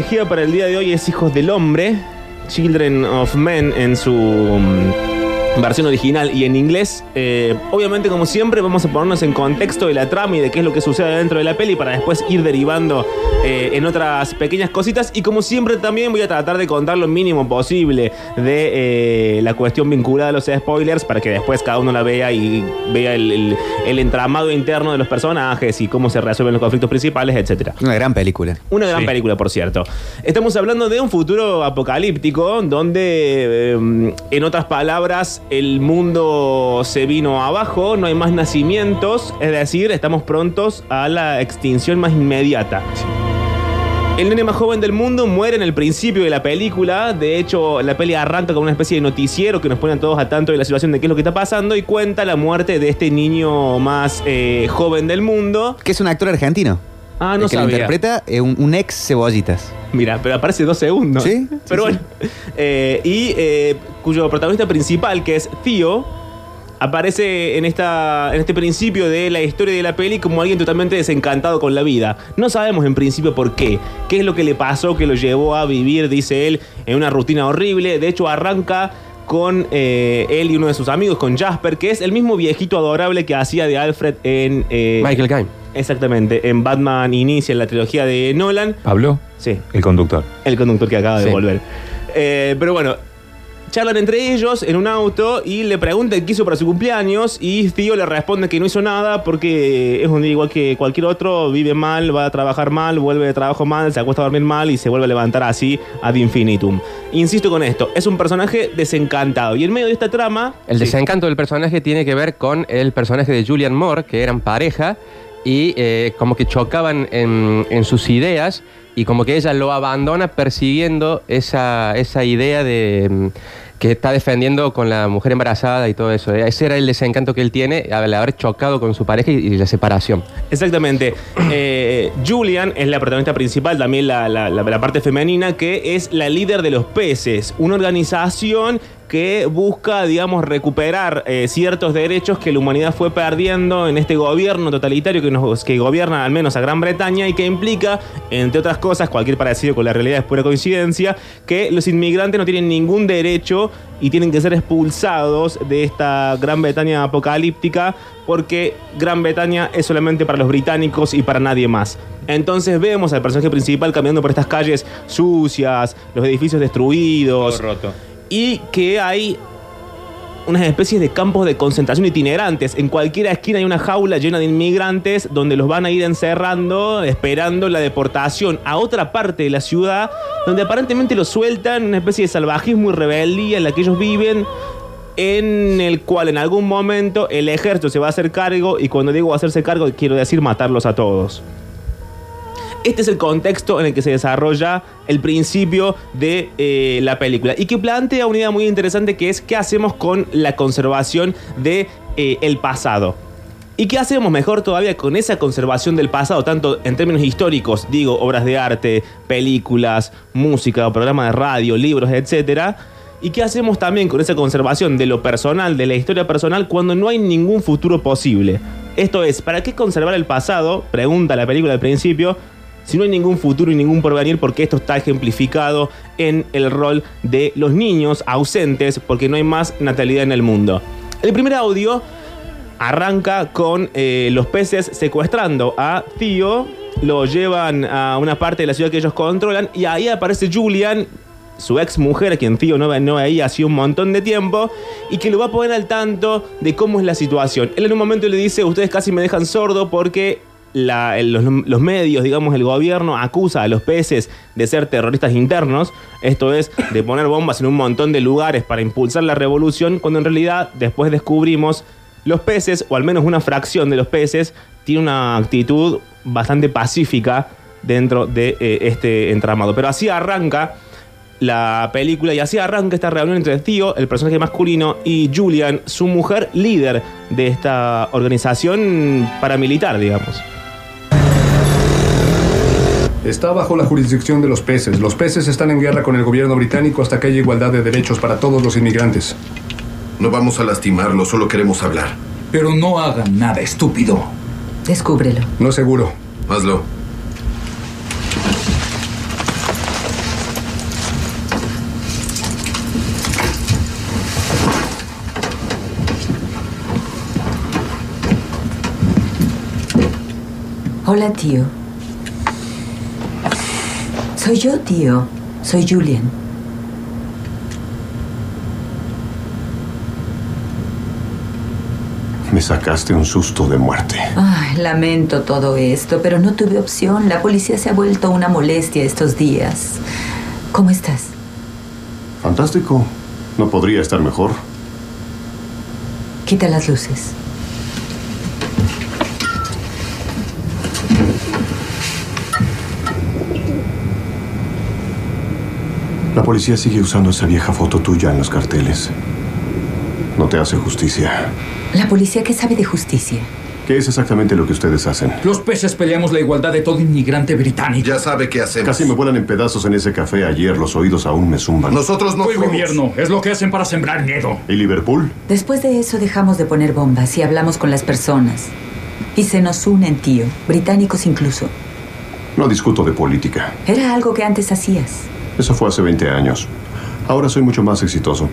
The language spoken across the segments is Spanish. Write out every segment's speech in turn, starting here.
elegida para el día de hoy es Hijos del Hombre, Children of Men en su mm, versión original y en inglés. Eh, obviamente, como siempre, vamos a ponernos en contexto de la trama y de qué es lo que sucede dentro de la peli para después ir derivando eh, en otras pequeñas cositas. Y como siempre, también voy a tratar de contar lo mínimo posible de eh, la cuestión vinculada a los spoilers para que después cada uno la vea y vea el, el- el entramado interno de los personajes y cómo se resuelven los conflictos principales, etcétera. Una gran película. Una gran Sí. película, por cierto. Estamos hablando de un futuro apocalíptico donde, eh, en otras palabras, el mundo se vino abajo, no hay más nacimientos, es decir, estamos prontos a la extinción más inmediata. El nene más joven del mundo muere en el principio de la película. De hecho, la peli arranca con una especie de noticiero que nos pone a todos a tanto de la situación de qué es lo que está pasando y cuenta la muerte de este niño más eh, joven del mundo. Que es un actor argentino. Ah, no el que lo sabía. interpreta es un, un ex cebollitas. Mira, pero aparece dos segundos. Sí, Pero sí. bueno. Eh, y eh, cuyo protagonista principal, que es Theo, aparece en, esta, en este principio de la historia de la peli como alguien totalmente desencantado con la vida. No sabemos en principio por qué. ¿Qué es lo que le pasó que lo llevó a vivir, dice él, en una rutina horrible? De hecho, arranca con eh, él y uno de sus amigos, con Jasper, que es el mismo viejito adorable que hacía de Alfred en... eh, Michael Caine. Exactamente, en Batman Inicia, en la trilogía de Nolan. Pablo, Sí, el conductor. el conductor que acaba de Sí. volver. Eh, pero bueno, charlan entre ellos en un auto y le preguntan qué hizo para su cumpleaños y Tío le responde que no hizo nada porque es un día igual que cualquier otro, vive mal, va a trabajar mal, vuelve de trabajo mal, se acuesta a dormir mal y se vuelve a levantar así ad infinitum. Insisto con esto, es un personaje desencantado y en medio de esta trama... El Sí. desencanto del personaje tiene que ver con el personaje de Julian Moore, que eran pareja y eh, como que chocaban en, en sus ideas y como que ella lo abandona persiguiendo esa, esa idea de mm, que está defendiendo con la mujer embarazada y todo eso. Ese era el desencanto que él tiene al haber chocado con su pareja y, la separación. Exactamente. Eh, Julian es la protagonista principal, también la- la parte femenina, que es la líder de los peces, una organización que busca, digamos, recuperar eh, ciertos derechos que la humanidad fue perdiendo en este gobierno totalitario que, nos, que gobierna al menos a Gran Bretaña y que implica, entre otras cosas, cualquier parecido con la realidad es pura coincidencia, que los inmigrantes no tienen ningún derecho y tienen que ser expulsados de esta Gran Bretaña apocalíptica porque Gran Bretaña es solamente para los británicos y para nadie más. Entonces vemos al personaje principal caminando por estas calles sucias, los edificios destruidos roto. Y que hay unas especies de campos de concentración itinerantes. En cualquier esquina hay una jaula llena de inmigrantes donde los van a ir encerrando, esperando la deportación a otra parte de la ciudad, donde aparentemente los sueltan, una especie de salvajismo y rebeldía en la que ellos viven, en el cual en algún momento el ejército se va a hacer cargo, y cuando digo hacerse cargo, quiero decir matarlos a todos. Este es el contexto en el que se desarrolla el principio de eh, la película y que plantea una idea muy interesante que es qué hacemos con la conservación de eh, pasado. ¿Y qué hacemos mejor todavía con esa conservación del pasado, tanto en términos históricos, digo, obras de arte, películas, música, programas de radio, libros, etcétera? ¿Y qué hacemos también con esa conservación de lo personal, de la historia personal, cuando no hay ningún futuro posible? Esto es, ¿para qué conservar el pasado? Pregunta la película al principio, si no hay ningún futuro y ningún porvenir, porque esto está ejemplificado en el rol de los niños ausentes, porque no hay más natalidad en el mundo. El primer audio arranca con eh, los peces secuestrando a Tío, lo llevan a una parte de la ciudad que ellos controlan y ahí aparece Julian, su ex mujer, a quien Tío no, no veía hacía un montón de tiempo, y que lo va a poner al tanto de cómo es la situación. Él en un momento le dice, ustedes casi me dejan sordo porque la- el- los, medios, digamos, el gobierno acusa a los peces de ser terroristas internos, esto es, de poner bombas en un montón de lugares para impulsar la revolución, cuando en realidad después descubrimos los peces, o al menos una fracción de los peces, tiene una actitud bastante pacífica dentro de eh, este entramado. Pero así arranca la película y así arranca esta reunión entre Tío, el personaje masculino, y Julian, su mujer líder de esta organización paramilitar, digamos está bajo la jurisdicción de los peces. Los peces están en guerra con el gobierno británico hasta que haya igualdad de derechos para todos los inmigrantes. No vamos a lastimarlo, solo queremos hablar. Pero no hagan nada, estúpido. Descúbrelo. No seguro. Hazlo. Hola, tío. Soy yo, tío. Soy Julian. Me sacaste un susto de muerte. Ay, lamento todo esto, pero no tuve opción. La policía se ha vuelto una molestia estos días. ¿Cómo estás? Fantástico. No podría estar mejor. Quita las luces. Policía sigue usando esa vieja foto tuya en los carteles. No te hace justicia. ¿La policía qué sabe de justicia? ¿Qué es exactamente lo que ustedes hacen? Los peces peleamos la igualdad de todo inmigrante británico. Ya sabe qué hacemos. Casi me vuelan en pedazos en ese café ayer. Los oídos aún me zumban. Nosotros no Fue gobierno. Es lo que hacen para sembrar miedo. ¿Y Liverpool? Después de eso dejamos de poner bombas y hablamos con las personas. Y se nos unen, tío. Británicos incluso. No discuto de política. Era algo que antes hacías. Eso fue hace 20 años. Ahora soy mucho más exitoso.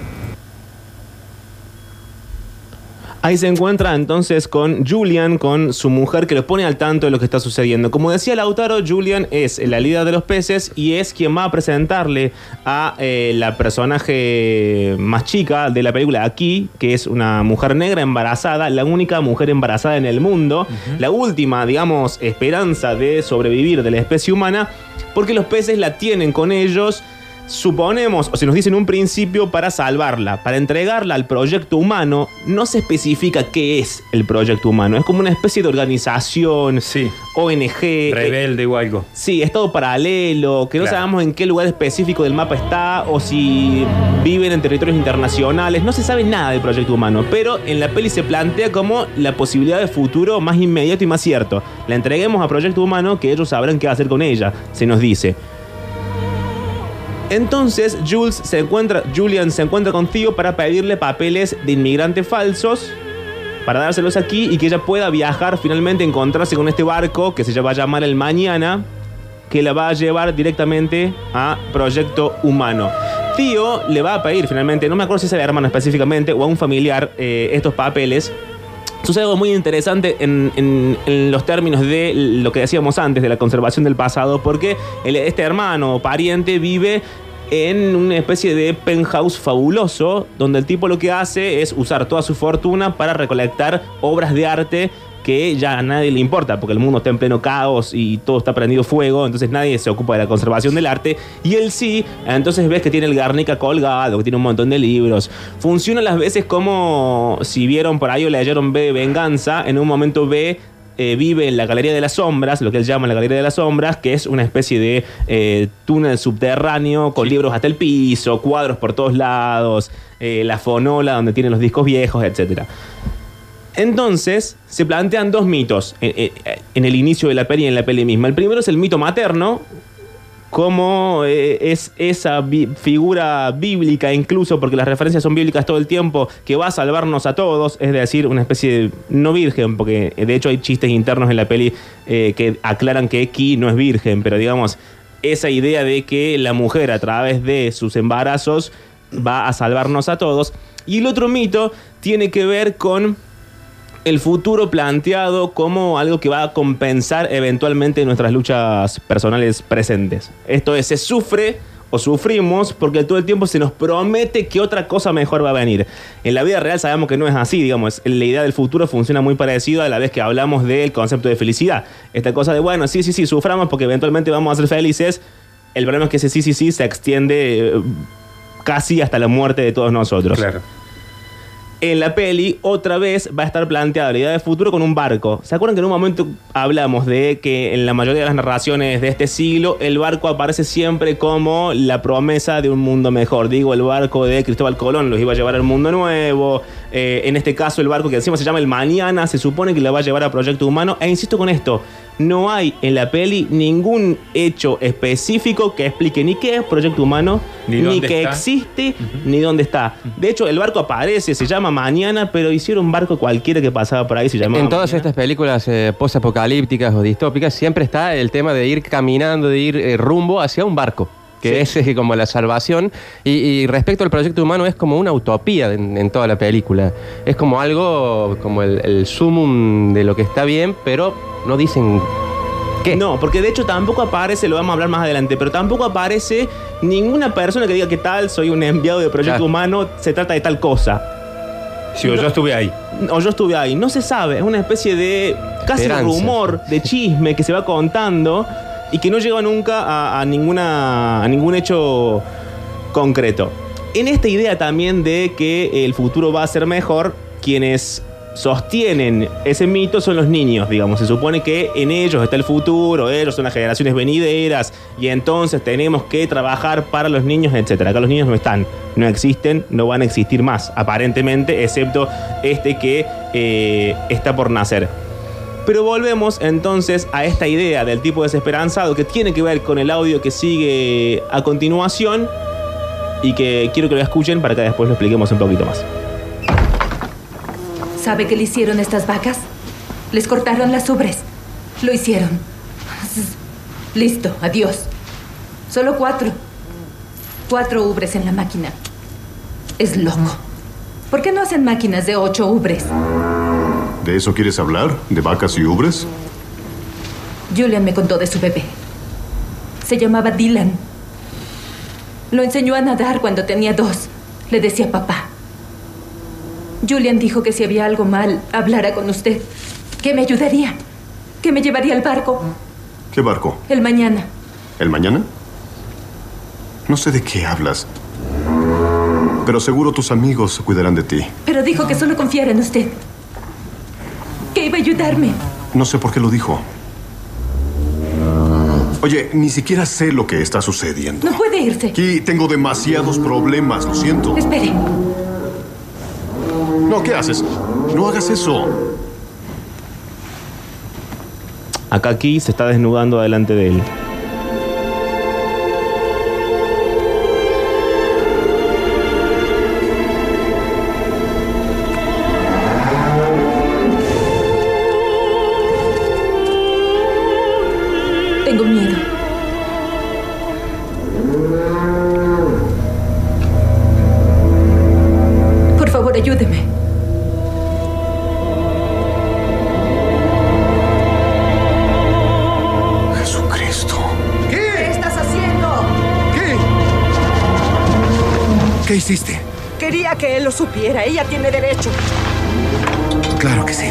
Ahí se encuentra entonces con Julian, con su mujer, que lo pone al tanto de lo que está sucediendo. Como decía Lautaro, Julian es la líder de los peces y es quien va a presentarle a eh, la personaje más chica de la película aquí, que es una mujer negra embarazada, la única mujer embarazada en el mundo, la última, digamos, esperanza de sobrevivir de la especie humana, porque los peces la tienen con ellos suponemos, o se nos dice en un principio, para salvarla, para entregarla al proyecto humano, no se especifica qué es el proyecto humano. Es como una especie de organización, Sí. ONG. eh, Rebelde o algo. Sí, es todo paralelo, que no sabemos en qué lugar específico del mapa está o si viven en territorios internacionales. No se sabe nada del proyecto humano, pero en la peli se plantea como la posibilidad de futuro más inmediato y más cierto. La entreguemos a proyecto humano que ellos sabrán qué hacer con ella, se nos dice. Entonces Jules se encuentra, Julian se encuentra con Theo para pedirle papeles de inmigrante falsos para dárselos aquí y que ella pueda viajar finalmente, encontrarse con este barco que se va a llamar el Mañana, que la va a llevar directamente a Proyecto Humano. Tío le va a pedir finalmente, no me acuerdo si es el hermano específicamente o a un familiar, eh, estos papeles. Sucede algo muy interesante en, los términos de lo que decíamos antes, de la conservación del pasado, porque este hermano o pariente vive en una especie de penthouse fabuloso, donde el tipo lo que hace es usar toda su fortuna para recolectar obras de arte que ya a nadie le importa, porque el mundo está en pleno caos y todo está prendido fuego, entonces nadie se ocupa de la conservación del arte. Y él sí, entonces ves que tiene el Garnica colgado, que tiene un montón de libros. Funciona las veces como, si vieron por ahí o leyeron B de Venganza, en un momento B eh, vive en la Galería de las Sombras, lo que él llama la Galería de las Sombras, que es una especie de eh, túnel subterráneo con libros hasta el piso, cuadros por todos lados, eh, la fonola donde tienen los discos viejos, etcétera. Entonces, se plantean dos mitos en, en- en el inicio de la peli y en la peli misma. El primero es el mito materno, como eh, es esa figura bíblica, incluso porque las referencias son bíblicas todo el tiempo, que va a salvarnos a todos, es decir, una especie de no virgen, porque eh, de hecho hay chistes internos en la peli eh, que aclaran que Ki no es virgen, pero digamos, esa idea de que la mujer a través de sus embarazos va a salvarnos a todos. Y el otro mito tiene que ver con el futuro planteado como algo que va a compensar eventualmente nuestras luchas personales presentes. Esto es, se sufre o sufrimos porque todo el tiempo se nos promete que otra cosa mejor va a venir. En la vida real sabemos que no es así, digamos, la idea del futuro funciona muy parecido a la vez que hablamos del concepto de felicidad. Esta cosa de, bueno, sí, sí, sí, suframos porque eventualmente vamos a ser felices. El problema es que ese sí, sí, sí se extiende eh, casi hasta la muerte de todos nosotros. Claro. En la peli, otra vez va a estar planteada la idea de futuro con un barco. ¿Se acuerdan que en un momento hablamos de que en la mayoría de las narraciones de este siglo el barco aparece siempre como la promesa de un mundo mejor? Digo, el barco de Cristóbal Colón los iba a llevar al mundo nuevo. Eh, en este caso, el barco que encima se llama el Mañana se supone que lo va a llevar a Proyecto Humano. E insisto con esto, no hay en la peli ningún hecho específico que explique ni qué es Proyecto Humano, Ni ni, que está. existe, ni dónde está. De hecho, el barco aparece, se llama Mañana, pero hicieron un barco cualquiera que pasaba por ahí, se llamaba En todas Mañana. estas películas eh, posapocalípticas o distópicas siempre está el tema de ir caminando, de ir eh, rumbo hacia un barco, que Sí. es como la salvación. Y, y respecto al proyecto humano es como una utopía en, en toda la película. Es como algo, como el, el sumum de lo que está bien, pero no dicen qué? No, porque de hecho tampoco aparece, lo vamos a hablar más adelante, pero tampoco aparece ninguna persona que diga que tal, soy un enviado de proyecto Claro. humano, se trata de tal cosa. Sí, o yo estuve ahí. O yo estuve ahí, no se sabe, es una especie de casi Esperanza. rumor, de chisme que se va contando y que no llega nunca a, ninguna, ningún hecho concreto. En esta idea también de que el futuro va a ser mejor, quienes sostienen ese mito son los niños, digamos. Se supone que en ellos está el futuro, ellos son las generaciones venideras y entonces tenemos que trabajar para los niños, etc. Acá los niños no están, no existen, no van a existir más, aparentemente, excepto este que eh, está por nacer. Pero volvemos entonces a esta idea del tipo desesperanzado que tiene que ver con el audio que sigue a continuación y que quiero que lo escuchen para que después lo expliquemos un poquito más. ¿Sabe qué le hicieron estas vacas? Les cortaron las ubres. Lo hicieron. Listo, adiós. Solo cuatro. Cuatro ubres en la máquina. Es loco. ¿Por qué no hacen máquinas de ocho ubres? ¿De eso quieres hablar? ¿De vacas y ubres? Julian me contó de su bebé. Se llamaba Dylan. Lo enseñó a nadar cuando tenía dos. Le decía papá. Julian dijo que si había algo mal, hablara con usted. Que me ayudaría. Que me llevaría al barco. ¿Qué barco? El mañana. ¿El mañana? No sé de qué hablas. Pero seguro tus amigos cuidarán de ti. Pero dijo que solo confiara en usted. Que iba a ayudarme. No sé por qué lo dijo. Oye, ni siquiera sé lo que está sucediendo. No puede irse. Aquí tengo demasiados problemas, lo siento. Espere. No, ¿qué haces? No hagas eso. Acá aquí se está desnudando delante de él. ¿Qué hiciste? Quería que él lo supiera. Ella tiene derecho. Claro que sí.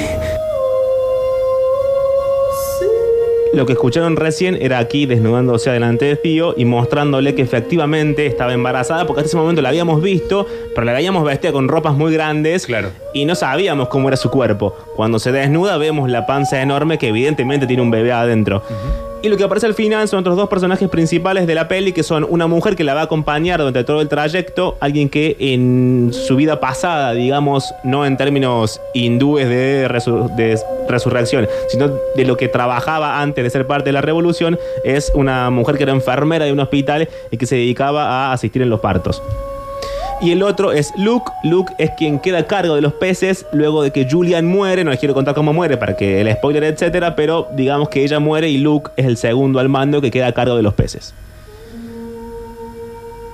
Lo que escucharon recién era aquí desnudándose delante de Tío y mostrándole que efectivamente estaba embarazada, porque hasta ese momento la habíamos visto, pero la habíamos vestida con ropas muy grandes Claro. y no sabíamos cómo era su cuerpo. Cuando se desnuda vemos la panza enorme que evidentemente tiene un bebé adentro. Y lo que aparece al final son otros dos personajes principales de la peli, que son una mujer que la va a acompañar durante todo el trayecto, alguien que en su vida pasada, digamos, no en términos hindúes de, de resurrección, sino de lo que trabajaba antes de ser parte de la revolución, es una mujer que era enfermera de un hospital y que se dedicaba a asistir en los partos. Y el otro es Luke. Luke es quien queda a cargo de los peces luego de que Julian muere. No les quiero contar cómo muere para que el spoiler, etcétera. Pero digamos que ella muere y Luke es el segundo al mando que queda a cargo de los peces.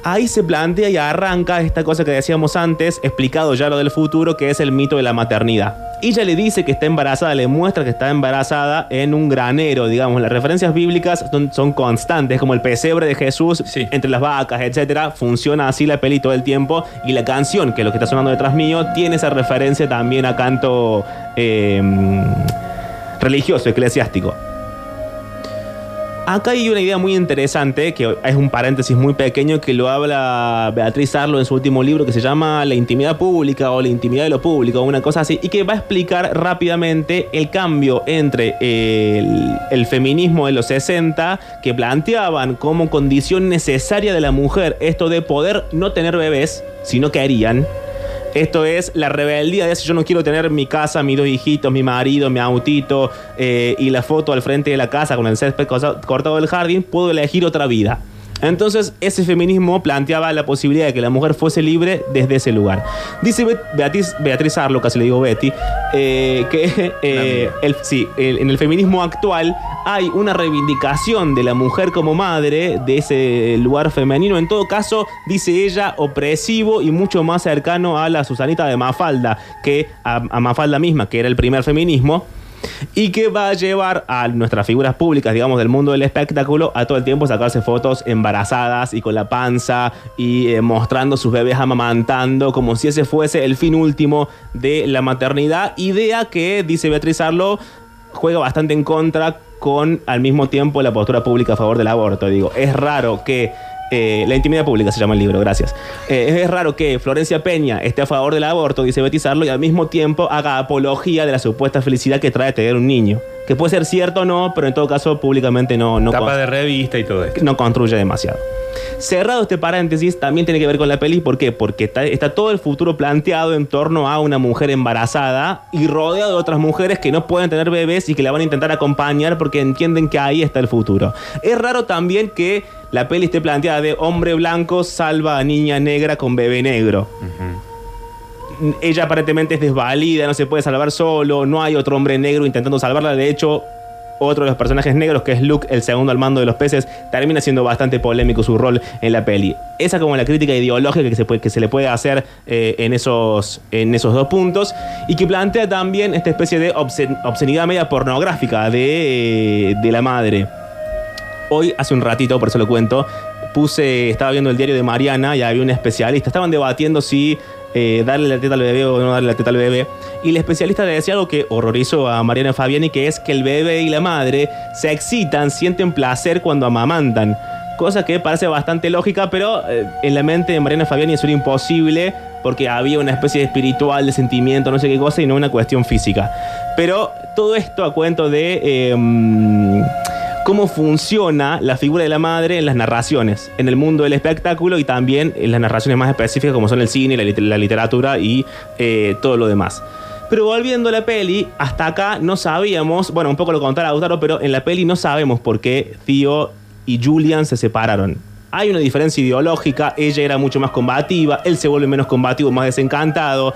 Ahí se plantea y arranca esta cosa que decíamos antes, explicado ya lo del futuro, que es el mito de la maternidad. Ella le dice que está embarazada, le muestra que está embarazada en un granero, digamos. Las referencias bíblicas son, son constantes, como el pesebre de Jesús Sí. entre las vacas, etcétera. Funciona así la peli todo el tiempo. Y la canción, que es lo que está sonando detrás mío, tiene esa referencia también a canto eh, religioso, eclesiástico. Acá hay una idea muy interesante, que es un paréntesis muy pequeño que lo habla Beatriz Arlo en su último libro que se llama La intimidad pública o la intimidad de lo público, una cosa así, y que va a explicar rápidamente el cambio entre el, el feminismo de los 60, que planteaban como condición necesaria de la mujer esto de poder no tener bebés, si no querían, esto es la rebeldía de si yo no quiero tener mi casa, mis dos hijitos, mi marido, mi autito eh, y la foto al frente de la casa con el césped cortado del jardín, puedo elegir otra vida. Entonces ese feminismo planteaba la posibilidad de que la mujer fuese libre desde ese lugar. Dice Beatriz, Beatriz Arlo, casi le digo Betty, eh, que eh, el- sí, el- en el feminismo actual hay una reivindicación de la mujer como madre de ese lugar femenino. En todo caso, dice ella, opresivo y mucho más cercano a la Susanita de Mafalda que a, a Mafalda misma, que era el primer feminismo. Y que va a llevar a nuestras figuras públicas, digamos, del mundo del espectáculo, a todo el tiempo sacarse fotos embarazadas y con la panza y eh, mostrando sus bebés amamantando, como si ese fuese el fin último de la maternidad. Idea que, dice Beatriz Arlo, juega bastante en contra con al mismo tiempo la postura pública a favor del aborto. Digo, es raro que eh, la intimidad pública se llama el libro, gracias. Eh, es raro que Florencia Peña esté a favor del aborto, dice Betty Sarlo, y al mismo tiempo haga apología de la supuesta felicidad que trae tener un niño. Que puede ser cierto o no, pero en todo caso públicamente no, no, Tapa de revista y todo esto. no construye demasiado. Cerrado este paréntesis, también tiene que ver con la peli. ¿Por qué? Porque está, está todo el futuro planteado en torno a una mujer embarazada y rodeado de otras mujeres que no pueden tener bebés y que la van a intentar acompañar porque entienden que ahí está el futuro. Es raro también que la peli esté planteada de hombre blanco salva a niña negra con bebé negro. Ella aparentemente es desvalida, no se puede salvar solo, no hay otro hombre negro intentando salvarla. De hecho, otro de los personajes negros, que es Luke, el segundo al mando de los peces, termina siendo bastante polémico su rol en la peli. Esa como la crítica ideológica que se, puede- que se le puede hacer eh, en, esos, en esos dos puntos y que plantea también esta especie de obscen- obscenidad media pornográfica de, eh, de la madre. Hoy, hace un ratito, por eso lo cuento, puse, estaba viendo el diario de Mariana y había un especialista. Estaban debatiendo si eh, darle la teta al bebé o no darle la teta al bebé. Y el especialista le decía algo que horrorizó a Mariana Fabiani, que es que el bebé y la madre se excitan, sienten placer cuando amamantan. Cosa que parece bastante lógica, pero eh, en la mente de Mariana Fabiani eso era imposible porque había una especie de espiritual, de sentimiento, no sé qué cosa, y no una cuestión física. Pero todo esto a cuento de mm, cómo funciona la figura de la madre en las narraciones, en el mundo del espectáculo y también en las narraciones más específicas como son el cine, la, lit- la literatura y eh, todo lo demás. Pero volviendo a la peli, hasta acá no sabíamos, bueno, un poco lo contara Lautaro, pero en la peli no sabemos por qué Tío y Julian se separaron. Hay una diferencia ideológica, ella era mucho más combativa, él se vuelve menos combativo, más desencantado.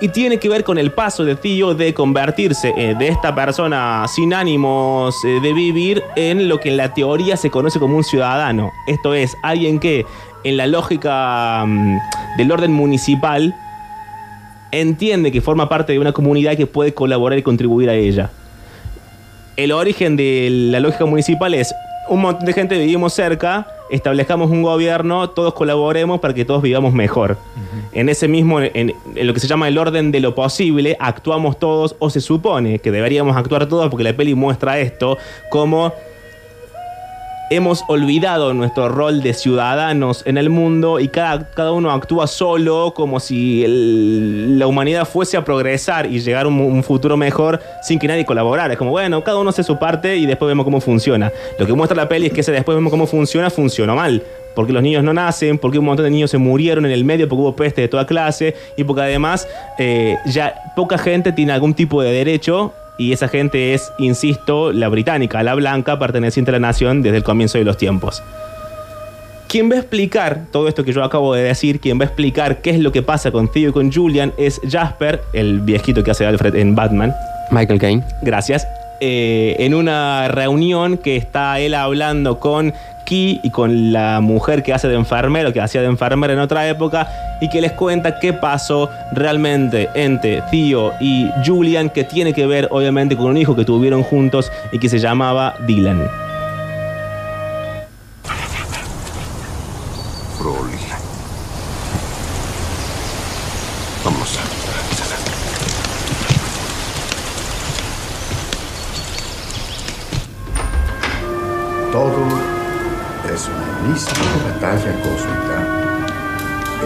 Y tiene que ver con el paso de Tío de convertirse eh, de esta persona sin ánimos eh, de vivir en lo que en la teoría se conoce como un ciudadano. Esto es, alguien que en la lógica mm, del orden municipal entiende que forma parte de una comunidad que puede colaborar y contribuir a ella. El origen de la lógica municipal es un montón de gente vivimos cerca, establezcamos un gobierno, todos colaboremos para que todos vivamos mejor. En ese mismo, en, en lo que se llama el orden de lo posible, actuamos todos, o se supone que deberíamos actuar todos, porque la peli muestra esto, como hemos olvidado nuestro rol de ciudadanos en el mundo y cada, cada uno actúa solo como si el- la humanidad fuese a progresar y llegar a un, futuro mejor sin que nadie colaborara. Es como, bueno, cada uno hace su parte y después vemos cómo funciona. Lo que muestra la peli es que ese después vemos cómo funciona, funcionó mal. Porque los niños no nacen, porque un montón de niños se murieron en el medio, porque hubo peste de toda clase y porque además eh, ya poca gente tiene algún tipo de derecho y esa gente es, insisto, la británica, la blanca, perteneciente a la nación desde el comienzo de los tiempos. Quien va a explicar todo esto que yo acabo de decir, quien va a explicar qué es lo que pasa con Theo y con Julian es Jasper, el viejito que hace Alfred en Batman. Michael Caine. Gracias. Eh, en una reunión que está él hablando con Y con la mujer que hace de enfermero, que hacía de enfermera en otra época, y que les cuenta qué pasó realmente entre Theo y Julian, que tiene que ver obviamente con un hijo que tuvieron juntos y que se llamaba Dylan.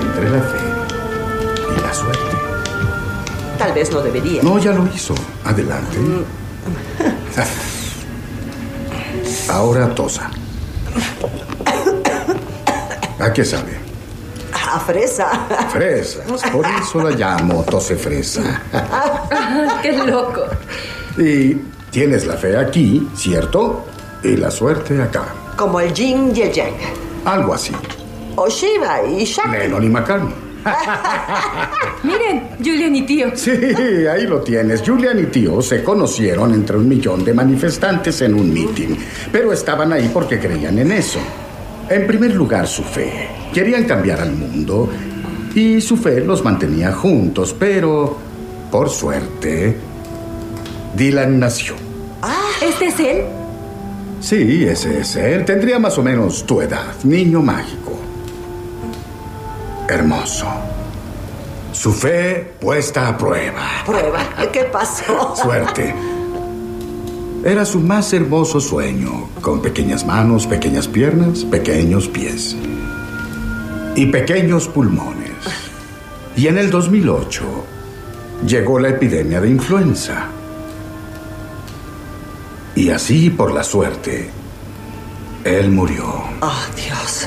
Entre la fe y la suerte. Tal vez no debería. No, ya lo hizo. Adelante. Ahora tosa. ¿A qué sabe? A fresa. Fresa. Por eso la llamo tose fresa. ¡Qué loco! Y tienes la fe aquí, ¿cierto? Y la suerte acá. Como el yin y el yang. Algo así. O Shiva y Shakti. Lennon y McCartney. Miren, Julian y tío. Sí, ahí lo tienes. Julian y tío se conocieron entre un millón de manifestantes en un meeting, pero estaban ahí porque creían en eso. En primer lugar, su fe. Querían cambiar al mundo y su fe los mantenía juntos, pero por suerte, Dylan nació. ¿Este es él? Sí, ese es él. Tendría más o menos tu edad. Niño mágico. Hermoso. Su fe puesta a prueba. Prueba. ¿Qué pasó? Suerte. Era su más hermoso sueño, con pequeñas manos, pequeñas piernas, pequeños pies y pequeños pulmones. Y en el 2008 llegó la epidemia de influenza. Y así, por la suerte, él murió. Oh, Dios.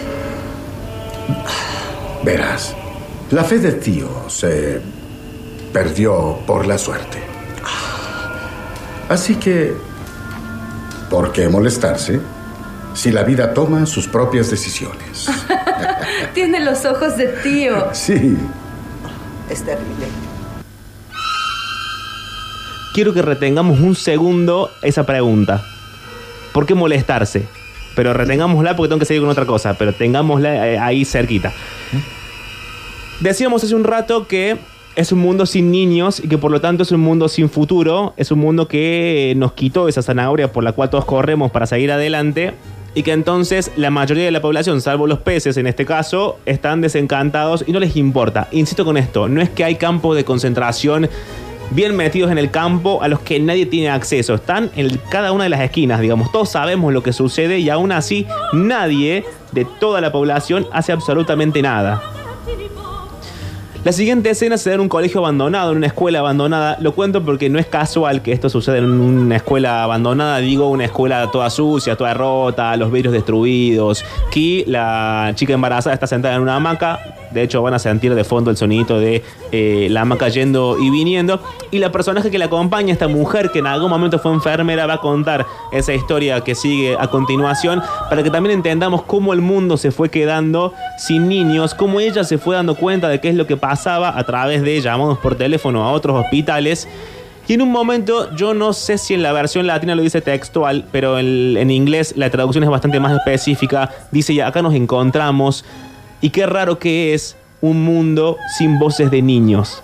Verás, la fe de tío se perdió por la suerte. Así que, ¿por qué molestarse si la vida toma sus propias decisiones? Tiene los ojos de tío. Sí. Es terrible. Quiero que retengamos un segundo esa pregunta. ¿Por qué molestarse? Pero retengámosla porque tengo que seguir con otra cosa, pero tengámosla eh, ahí cerquita. Decíamos hace un rato que es un mundo sin niños y que por lo tanto es un mundo sin futuro, es un mundo que nos quitó esa zanahoria por la cual todos corremos para seguir adelante y que entonces la mayoría de la población, salvo los peces en este caso, están desencantados y no les importa. Insisto con esto, no es que hay campos de concentración bien metidos en el campo a los que nadie tiene acceso. Están en cada una de las esquinas, digamos. Todos sabemos lo que sucede y aún así nadie de toda la población hace absolutamente nada. La siguiente escena se da en un colegio abandonado, en una escuela abandonada. Lo cuento porque no es casual que esto suceda en una escuela abandonada. Digo, una escuela toda sucia, toda rota, los vidrios destruidos. Aquí la chica embarazada está sentada en una hamaca. De hecho, van a sentir de fondo el sonidito de eh, la hamaca yendo y viniendo. Y la personaje que la acompaña, esta mujer que en algún momento fue enfermera, va a contar esa historia que sigue a continuación para que también entendamos cómo el mundo se fue quedando sin niños, cómo ella se fue dando cuenta de qué es lo que pasaba a través de llamados por teléfono a otros hospitales. Y en un momento, yo no sé si en la versión latina lo dice textual, pero en, en inglés la traducción es bastante más específica. Dice ya, acá nos encontramos. Y qué raro que es un mundo sin voces de niños.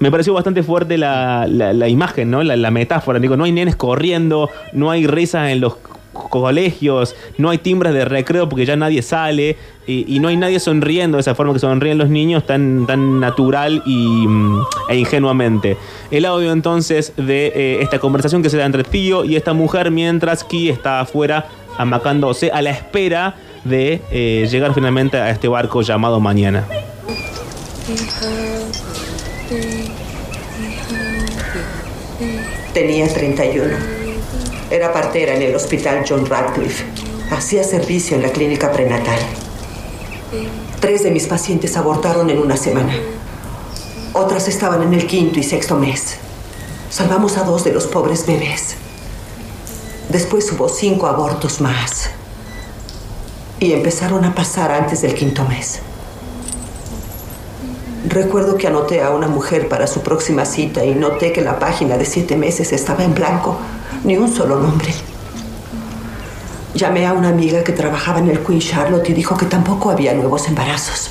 Me pareció bastante fuerte la, la- imagen, ¿no? La, la metáfora. Digo, no hay nenes corriendo, no hay risas en los colegios, no hay timbres de recreo porque ya nadie sale y, no hay nadie sonriendo de esa forma que sonríen los niños tan, tan natural y, mm, e ingenuamente. El audio entonces de eh, esta conversación que se da entre tío y esta mujer mientras Ki está afuera amacándose a la espera de eh, llegar finalmente a este barco llamado Mañana. Tenía 31. Era partera en el hospital John Radcliffe. Hacía servicio en la clínica prenatal. Tres de mis pacientes abortaron en una semana. Otras estaban en el quinto y sexto mes. Salvamos a dos de los pobres bebés. Después hubo cinco abortos más. Y empezaron a pasar antes del quinto mes. Recuerdo que anoté a una mujer para su próxima cita y noté que la página de siete meses estaba en blanco. Ni un solo nombre. Llamé a una amiga que trabajaba en el Queen Charlotte y dijo que tampoco había nuevos embarazos.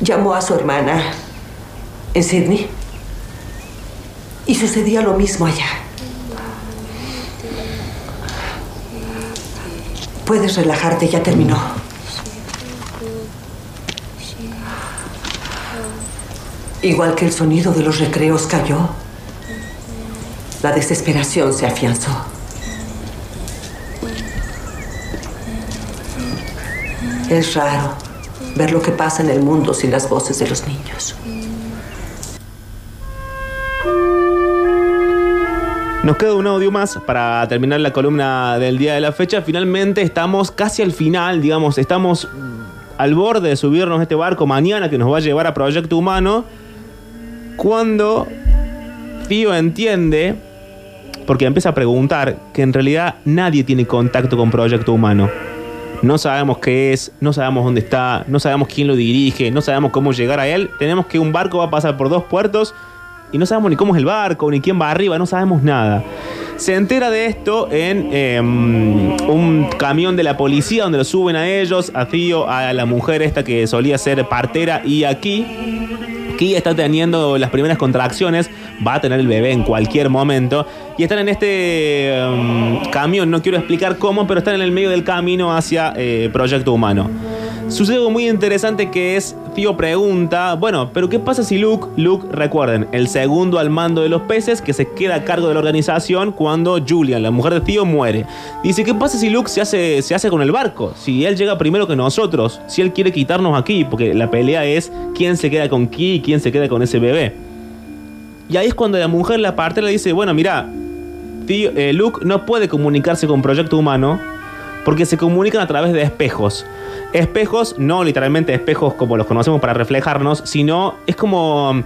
Llamó a su hermana en Sydney y sucedía lo mismo allá. Puedes relajarte, ya terminó. Igual que el sonido de los recreos cayó, la desesperación se afianzó. Es raro ver lo que pasa en el mundo sin las voces de los niños. Nos queda un audio más para terminar la columna del día de la fecha. Finalmente estamos casi al final, digamos, estamos al borde de subirnos a este barco mañana que nos va a llevar a Proyecto Humano. Cuando Tío entiende, porque empieza a preguntar, que en realidad nadie tiene contacto con Proyecto Humano. No sabemos qué es, no sabemos dónde está, no sabemos quién lo dirige, no sabemos cómo llegar a él. Tenemos que un barco va a pasar por dos puertos y no sabemos ni cómo es el barco, ni quién va arriba, no sabemos nada. Se entera de esto en eh, un camión de la policía donde lo suben a ellos, a Tío, a la mujer esta que solía ser partera y aquí, Key está teniendo las primeras contracciones, va a tener el bebé en cualquier momento. Y están en este um, camión, no quiero explicar cómo, pero están en el medio del camino hacia eh, Proyecto Humano. Sucede algo muy interesante que es, Tío pregunta, bueno, pero ¿qué pasa si Luke, Luke, recuerden, el segundo al mando de los peces que se queda a cargo de la organización cuando Julian, la mujer de Tío, muere? Dice, ¿qué pasa si Luke se hace, se hace con el barco? Si él llega primero que nosotros, si él quiere quitarnos aquí, porque la pelea es quién se queda con Key y quién se queda con ese bebé. Y ahí es cuando la mujer la parte le dice, bueno, mira, tío, eh, Luke no puede comunicarse con Proyecto Humano porque se comunican a través de espejos. Espejos, no literalmente espejos como los conocemos para reflejarnos, sino es como um,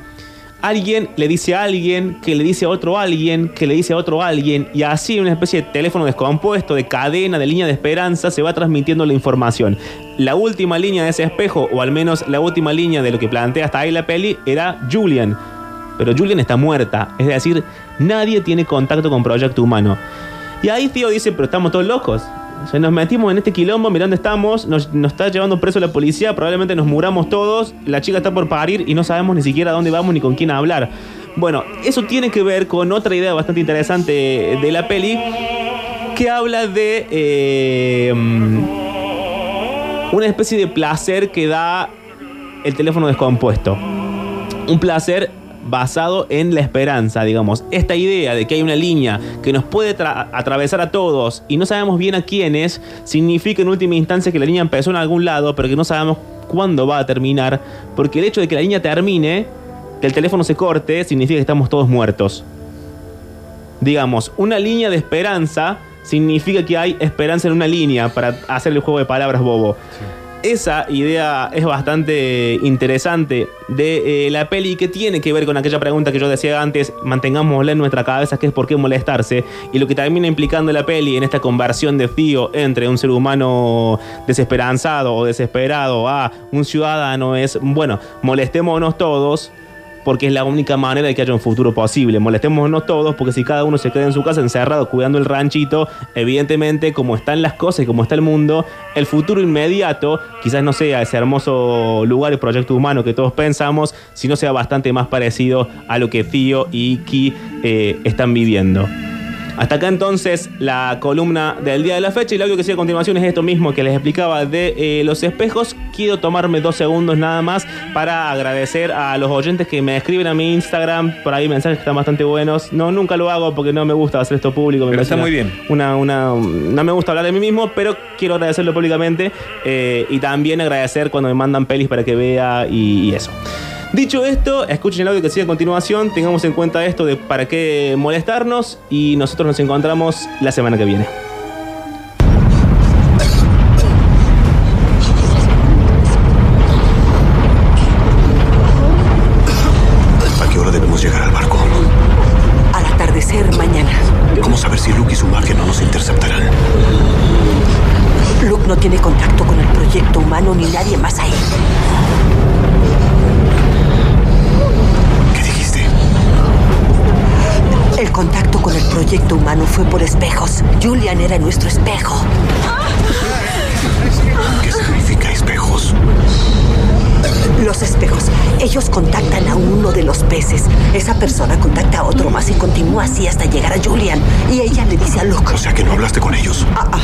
alguien le dice a alguien, que le dice a otro alguien, que le dice a otro alguien, y así una especie de teléfono descompuesto, de cadena, de línea de esperanza, se va transmitiendo la información. La última línea de ese espejo, o al menos la última línea de lo que plantea hasta ahí la peli, era Julian. Pero Julian está muerta, es decir, nadie tiene contacto con Proyecto Humano. Y ahí Tío dice, pero estamos todos locos. Nos metimos en este quilombo, mirá dónde estamos, nos, está llevando preso la policía, probablemente nos muramos todos, la chica está por parir y no sabemos ni siquiera dónde vamos ni con quién hablar. Bueno, eso tiene que ver con otra idea bastante interesante de la peli, que habla de eh, una especie de placer que da el teléfono descompuesto. Un placer basado en la esperanza, digamos. Esta idea de que hay una línea que nos puede atravesar a todos y no sabemos bien a quiénes, significa en última instancia que la línea empezó en algún lado, pero que no sabemos cuándo va a terminar, porque el hecho de que la línea termine, que el teléfono se corte, significa que estamos todos muertos. Digamos, una línea de esperanza significa que hay esperanza en una línea para hacer el juego de palabras bobo esa idea es bastante interesante de eh, la peli que tiene que ver con aquella pregunta que yo decía antes, mantengámosla en nuestra cabeza, que es por qué molestarse, y lo que termina implicando la peli en esta conversión de Tío entre un ser humano desesperanzado o desesperado a un ciudadano es, bueno, molestémonos todos porque es la única manera de que haya un futuro posible. Molestémonos todos, porque si cada uno se queda en su casa encerrado cuidando el ranchito, evidentemente, como están las cosas y como está el mundo, el futuro inmediato quizás no sea ese hermoso lugar y proyecto humano que todos pensamos, sino sea bastante más parecido a lo que Fio y Ki eh, están viviendo. Hasta acá entonces la columna del día de la fecha y lo que sigue a continuación es esto mismo que les explicaba de eh, los espejos. Quiero tomarme dos segundos nada más para agradecer a los oyentes que me escriben a mi Instagram. Por ahí mensajes que están bastante buenos. No, nunca lo hago porque no me gusta hacer esto público. pero está muy bien. Una, una, no me gusta hablar de mí mismo, pero quiero agradecerlo públicamente eh, y también agradecer cuando me mandan pelis para que vea y eso. Dicho esto, escuchen el audio que sigue a continuación, tengamos en cuenta esto de para qué molestarnos y nosotros nos encontramos la semana que viene. ¿A qué hora debemos llegar al barco? Al atardecer mañana. ¿Cómo saber si Luke y su magia no nos interceptarán? Luke no tiene contacto con el proyecto humano ni nadie más ahí. El contacto con el proyecto humano fue por espejos. Julian era nuestro espejo. ¿Qué significa espejos? Los espejos. Ellos contactan a uno de los peces. Esa persona contacta a otro más y continúa así hasta llegar a Julian. Y ella le dice a Luke. O sea que no hablaste con ellos. Ah, ah.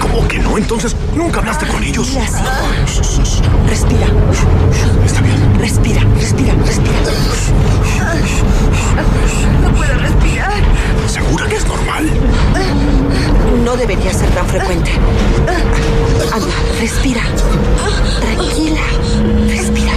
¿Cómo que no? Entonces, ¿nunca hablaste con ellos? Mira, sí. Respira. Está bien. Respira, respira, respira. No puedo respirar. ¿Segura que es normal? No debería ser tan frecuente. Anda, respira. Tranquila. Respira.